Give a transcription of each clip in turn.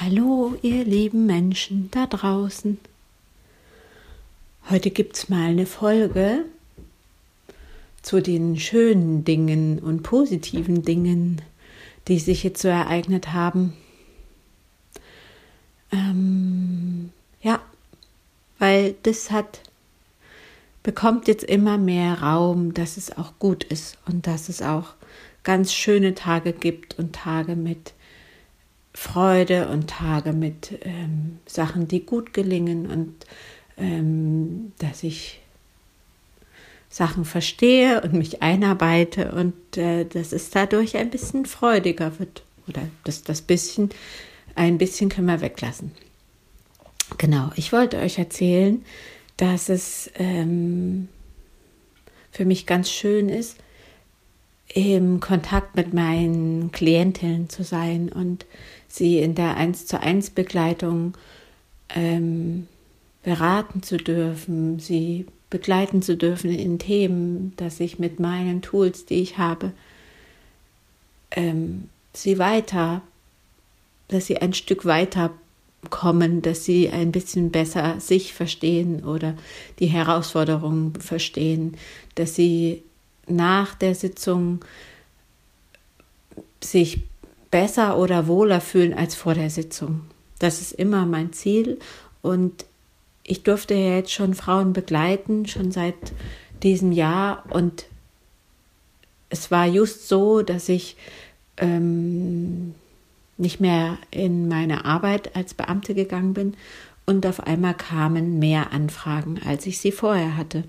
Hallo, ihr lieben Menschen da draußen. Heute gibt's mal eine Folge zu den schönen Dingen und positiven Dingen, die sich jetzt so ereignet haben. Ähm, ja, weil das hat bekommt jetzt immer mehr Raum, dass es auch gut ist und dass es auch ganz schöne Tage gibt und Tage mit Freude und Tage mit ähm, Sachen, die gut gelingen und ähm, dass ich Sachen verstehe und mich einarbeite und äh, dass es dadurch ein bisschen freudiger wird. Oder dass das bisschen, ein bisschen können wir weglassen. Genau, ich wollte euch erzählen, dass es ähm, für mich ganz schön ist, im Kontakt mit meinen Klientinnen zu sein und sie in der 1 zu 1 Begleitung ähm, beraten zu dürfen, sie begleiten zu dürfen in Themen, dass ich mit meinen Tools, die ich habe, ähm, sie weiter, dass sie ein Stück weiter kommen, dass sie ein bisschen besser sich verstehen oder die Herausforderungen verstehen, dass sie nach der Sitzung sich besser oder wohler fühlen als vor der Sitzung. Das ist immer mein Ziel und ich durfte ja jetzt schon Frauen begleiten, schon seit diesem Jahr und es war just so, dass ich ähm, nicht mehr in meine Arbeit als Beamte gegangen bin und auf einmal kamen mehr Anfragen, als ich sie vorher hatte.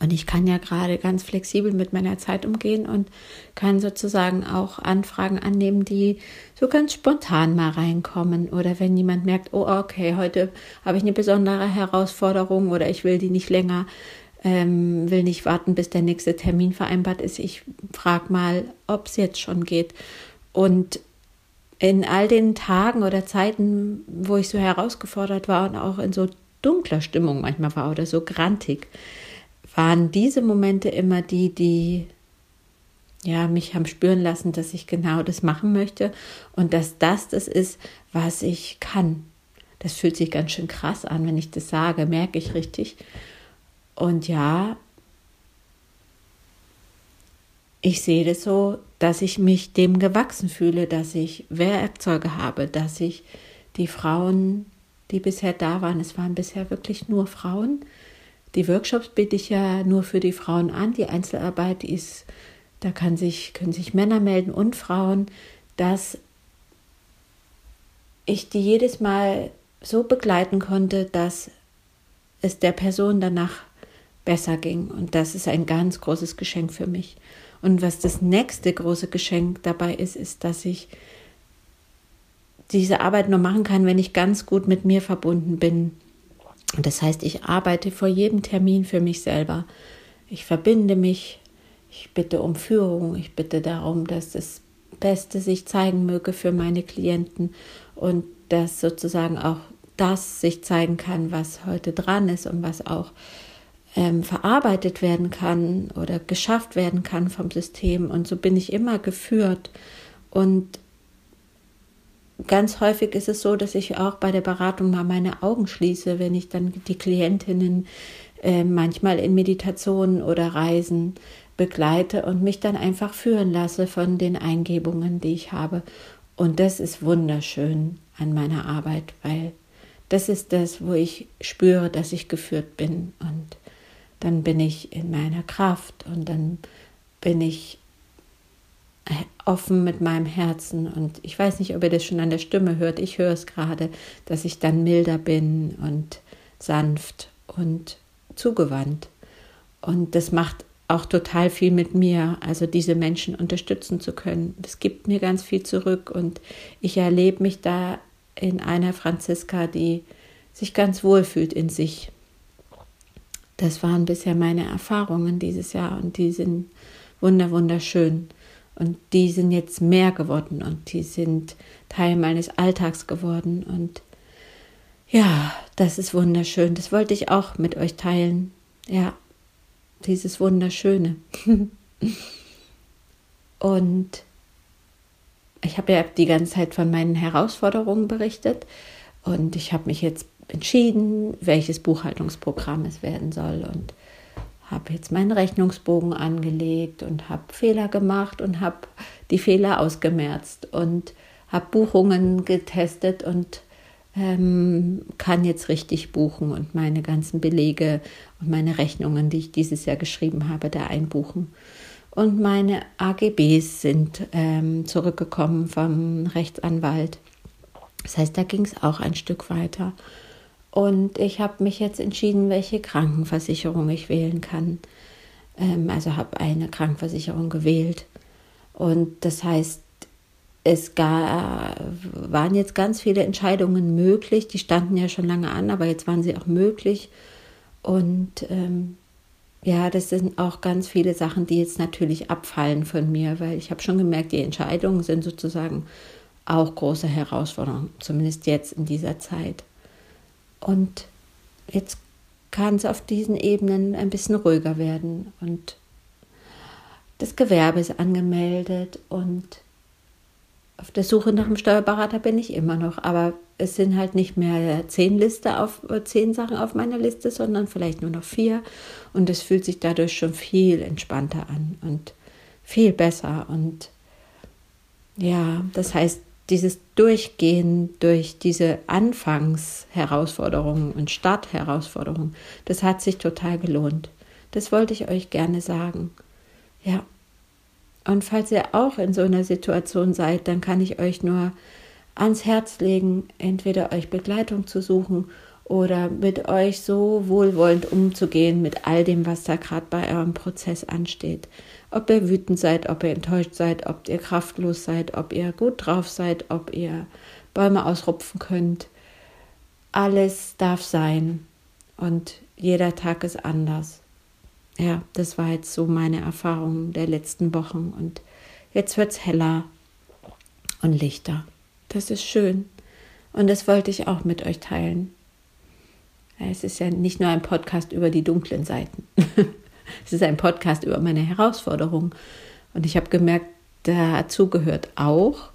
Und ich kann ja gerade ganz flexibel mit meiner Zeit umgehen und kann sozusagen auch Anfragen annehmen, die so ganz spontan mal reinkommen. Oder wenn jemand merkt, oh, okay, heute habe ich eine besondere Herausforderung oder ich will die nicht länger, ähm, will nicht warten, bis der nächste Termin vereinbart ist. Ich frage mal, ob es jetzt schon geht. Und in all den Tagen oder Zeiten, wo ich so herausgefordert war und auch in so dunkler Stimmung manchmal war oder so grantig, waren diese Momente immer die, die ja, mich haben spüren lassen, dass ich genau das machen möchte und dass das das ist, was ich kann. Das fühlt sich ganz schön krass an, wenn ich das sage, merke ich richtig. Und ja, ich sehe das so, dass ich mich dem gewachsen fühle, dass ich Werkzeuge habe, dass ich die Frauen, die bisher da waren, es waren bisher wirklich nur Frauen, die Workshops biete ich ja nur für die Frauen an. Die Einzelarbeit ist, da kann sich, können sich Männer melden und Frauen, dass ich die jedes Mal so begleiten konnte, dass es der Person danach besser ging. Und das ist ein ganz großes Geschenk für mich. Und was das nächste große Geschenk dabei ist, ist, dass ich diese Arbeit nur machen kann, wenn ich ganz gut mit mir verbunden bin und das heißt, ich arbeite vor jedem Termin für mich selber. Ich verbinde mich, ich bitte um Führung, ich bitte darum, dass das Beste sich zeigen möge für meine Klienten und dass sozusagen auch das sich zeigen kann, was heute dran ist und was auch ähm, verarbeitet werden kann oder geschafft werden kann vom System. Und so bin ich immer geführt. Und ganz häufig ist es so, dass ich auch bei der Beratung mal meine Augen schließe, wenn ich dann die Klientinnen äh, manchmal in Meditationen oder Reisen begleite und mich dann einfach führen lasse von den Eingebungen, die ich habe. Und das ist wunderschön an meiner Arbeit, weil das ist das, wo ich spüre, dass ich geführt bin. Und dann bin ich in meiner Kraft und dann bin ich offen mit meinem Herzen und ich weiß nicht, ob ihr das schon an der Stimme hört, ich höre es gerade, dass ich dann milder bin und sanft und zugewandt. Und das macht auch total viel mit mir, also diese Menschen unterstützen zu können. Das gibt mir ganz viel zurück und ich erlebe mich da in einer Franziska, die sich ganz wohl fühlt in sich. Das waren bisher meine Erfahrungen dieses Jahr und die sind wunder wunderschön. Und die sind jetzt mehr geworden und die sind Teil meines Alltags geworden. Und ja, das ist wunderschön. Das wollte ich auch mit euch teilen. Ja, dieses Wunderschöne. und ich habe ja die ganze Zeit von meinen Herausforderungen berichtet und ich habe mich jetzt entschieden, welches Buchhaltungsprogramm es werden soll und habe jetzt meinen Rechnungsbogen angelegt und habe Fehler gemacht und habe die Fehler ausgemerzt und habe Buchungen getestet und ähm, kann jetzt richtig buchen und meine ganzen Belege und meine Rechnungen, die ich dieses Jahr geschrieben habe, da einbuchen. Und meine AGBs sind ähm, zurückgekommen vom Rechtsanwalt. Das heißt, da ging es auch ein Stück weiter. Und ich habe mich jetzt entschieden, welche Krankenversicherung ich wählen kann. Ähm, also habe eine Krankenversicherung gewählt. Und das heißt, es gar, waren jetzt ganz viele Entscheidungen möglich. Die standen ja schon lange an, aber jetzt waren sie auch möglich. Und ähm, ja, das sind auch ganz viele Sachen, die jetzt natürlich abfallen von mir, weil ich habe schon gemerkt, die Entscheidungen sind sozusagen auch große Herausforderungen, zumindest jetzt in dieser Zeit. Und jetzt kann es auf diesen Ebenen ein bisschen ruhiger werden und das Gewerbe ist angemeldet und auf der Suche nach einem Steuerberater bin ich immer noch, aber es sind halt nicht mehr zehn Liste auf zehn Sachen auf meiner Liste, sondern vielleicht nur noch vier. Und es fühlt sich dadurch schon viel entspannter an und viel besser. Und ja, das heißt, dieses Durchgehen durch diese Anfangsherausforderungen und Startherausforderungen, das hat sich total gelohnt. Das wollte ich euch gerne sagen. Ja. Und falls ihr auch in so einer Situation seid, dann kann ich euch nur ans Herz legen, entweder euch Begleitung zu suchen oder mit euch so wohlwollend umzugehen mit all dem, was da gerade bei eurem Prozess ansteht. Ob ihr wütend seid, ob ihr enttäuscht seid, ob ihr kraftlos seid, ob ihr gut drauf seid, ob ihr Bäume ausrupfen könnt. Alles darf sein und jeder Tag ist anders. Ja, das war jetzt so meine Erfahrung der letzten Wochen und jetzt wird es heller und lichter. Das ist schön. Und das wollte ich auch mit euch teilen. Es ist ja nicht nur ein Podcast über die dunklen Seiten. es ist ein Podcast über meine Herausforderungen. Und ich habe gemerkt, dazu gehört auch,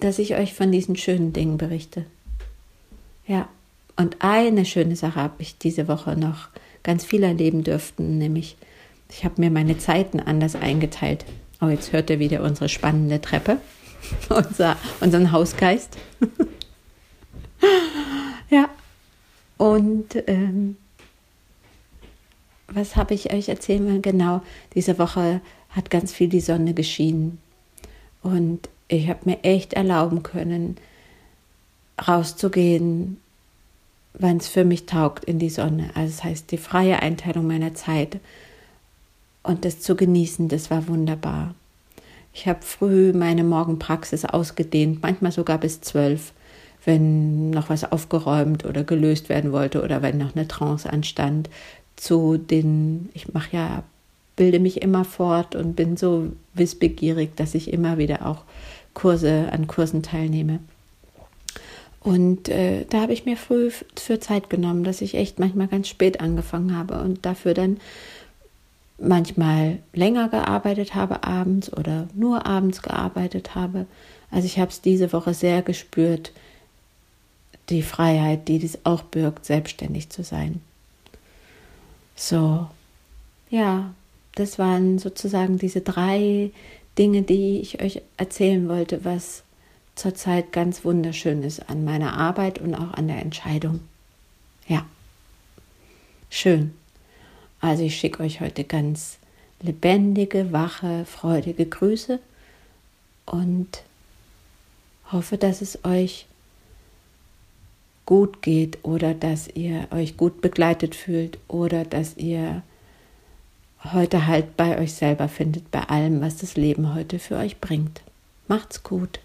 dass ich euch von diesen schönen Dingen berichte. Ja, und eine schöne Sache habe ich diese Woche noch ganz viel erleben dürften, nämlich ich habe mir meine Zeiten anders eingeteilt. Oh, jetzt hört ihr wieder unsere spannende Treppe. unser, unseren Hausgeist. Und ähm, was habe ich euch erzählen wollen? Genau, diese Woche hat ganz viel die Sonne geschienen. Und ich habe mir echt erlauben können, rauszugehen, wann es für mich taugt in die Sonne. Also das heißt, die freie Einteilung meiner Zeit und das zu genießen, das war wunderbar. Ich habe früh meine Morgenpraxis ausgedehnt, manchmal sogar bis zwölf, wenn noch was aufgeräumt oder gelöst werden wollte oder wenn noch eine Trance anstand. Zu den, ich mache ja, bilde mich immer fort und bin so wissbegierig, dass ich immer wieder auch Kurse an Kursen teilnehme. Und äh, da habe ich mir früh für Zeit genommen, dass ich echt manchmal ganz spät angefangen habe und dafür dann manchmal länger gearbeitet habe abends oder nur abends gearbeitet habe. Also ich habe es diese Woche sehr gespürt, die Freiheit, die dies auch birgt, selbstständig zu sein. So, ja, das waren sozusagen diese drei Dinge, die ich euch erzählen wollte, was zurzeit ganz wunderschön ist an meiner Arbeit und auch an der Entscheidung. Ja, schön. Also ich schicke euch heute ganz lebendige, wache, freudige Grüße und hoffe, dass es euch gut geht oder dass ihr euch gut begleitet fühlt oder dass ihr heute halt bei euch selber findet, bei allem, was das Leben heute für euch bringt. Macht's gut.